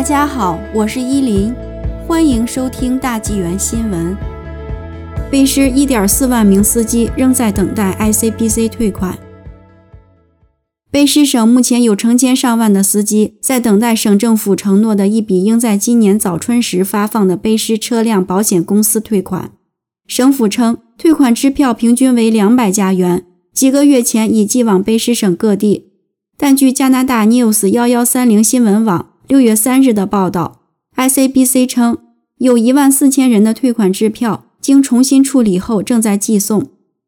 大家好，我是依林，欢迎收听大纪元新闻。背诗1.4万名司机仍在等待 ICBC 退款。卑诗省目前有成千上万的司机在等待省政府承诺的一笔应在今年早春时发放的卑诗车辆保险公司退款。省府称，退款支票平均为两百加元，几个月前已寄往卑诗省各地。但据加拿大 News 幺幺三零新闻网六月三日的报道，ICBC 称有一万四千人的退款支票经重新处理后正在寄送，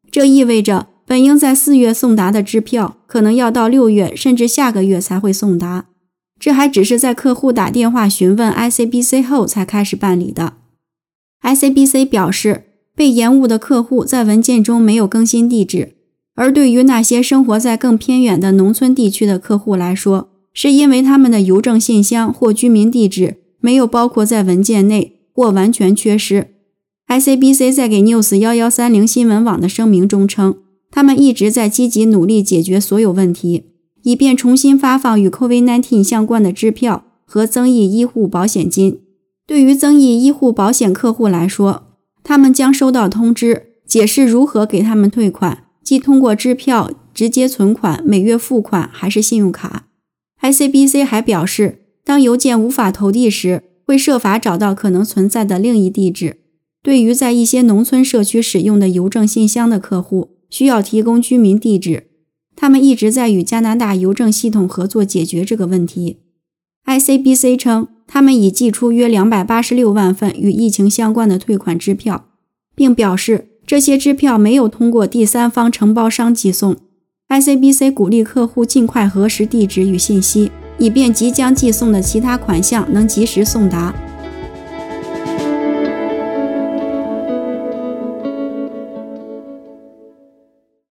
这意味着。本应在四月送达的支票，可能要到六月甚至下个月才会送达。这还只是在客户打电话询问 ICBC 后才开始办理的。ICBC 表示，被延误的客户在文件中没有更新地址，而对于那些生活在更偏远的农村地区的客户来说，是因为他们的邮政信箱或居民地址没有包括在文件内，或完全缺失。ICBC 在给 News 幺幺三零新闻网的声明中称。他们一直在积极努力解决所有问题，以便重新发放与 COVID-19 相关的支票和增益医护保险金。对于增益医护保险客户来说，他们将收到通知，解释如何给他们退款，即通过支票、直接存款、每月付款还是信用卡。ICBC 还表示，当邮件无法投递时，会设法找到可能存在的另一地址。对于在一些农村社区使用的邮政信箱的客户，需要提供居民地址，他们一直在与加拿大邮政系统合作解决这个问题。ICBC 称，他们已寄出约两百八十六万份与疫情相关的退款支票，并表示这些支票没有通过第三方承包商寄送。ICBC 鼓励客户尽快核实地址与信息，以便即将寄送的其他款项能及时送达。